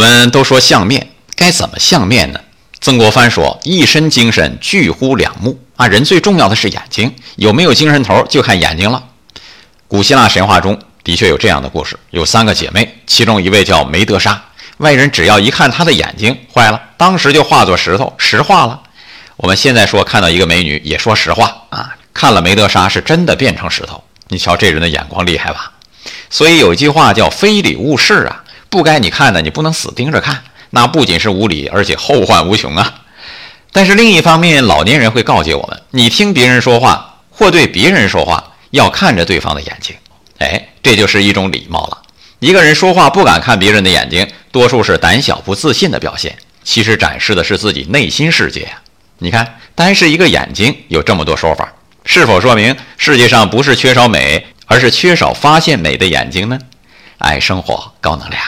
我们都说相面，该怎么相面呢？曾国藩说：“一身精神聚乎两目啊，人最重要的是眼睛，有没有精神头就看眼睛了。”古希腊神话中的确有这样的故事，有三个姐妹，其中一位叫梅德莎，外人只要一看她的眼睛，坏了，当时就化作石头，石化了。我们现在说看到一个美女，也说实话啊，看了梅德莎是真的变成石头。你瞧这人的眼光厉害吧？所以有一句话叫“非礼勿视”啊。不该你看的，你不能死盯着看，那不仅是无理，而且后患无穷啊！但是另一方面，老年人会告诫我们：你听别人说话或对别人说话，要看着对方的眼睛。哎，这就是一种礼貌了。一个人说话不敢看别人的眼睛，多数是胆小不自信的表现，其实展示的是自己内心世界啊！你看，单是一个眼睛，有这么多说法，是否说明世界上不是缺少美，而是缺少发现美的眼睛呢？爱生活，高能量。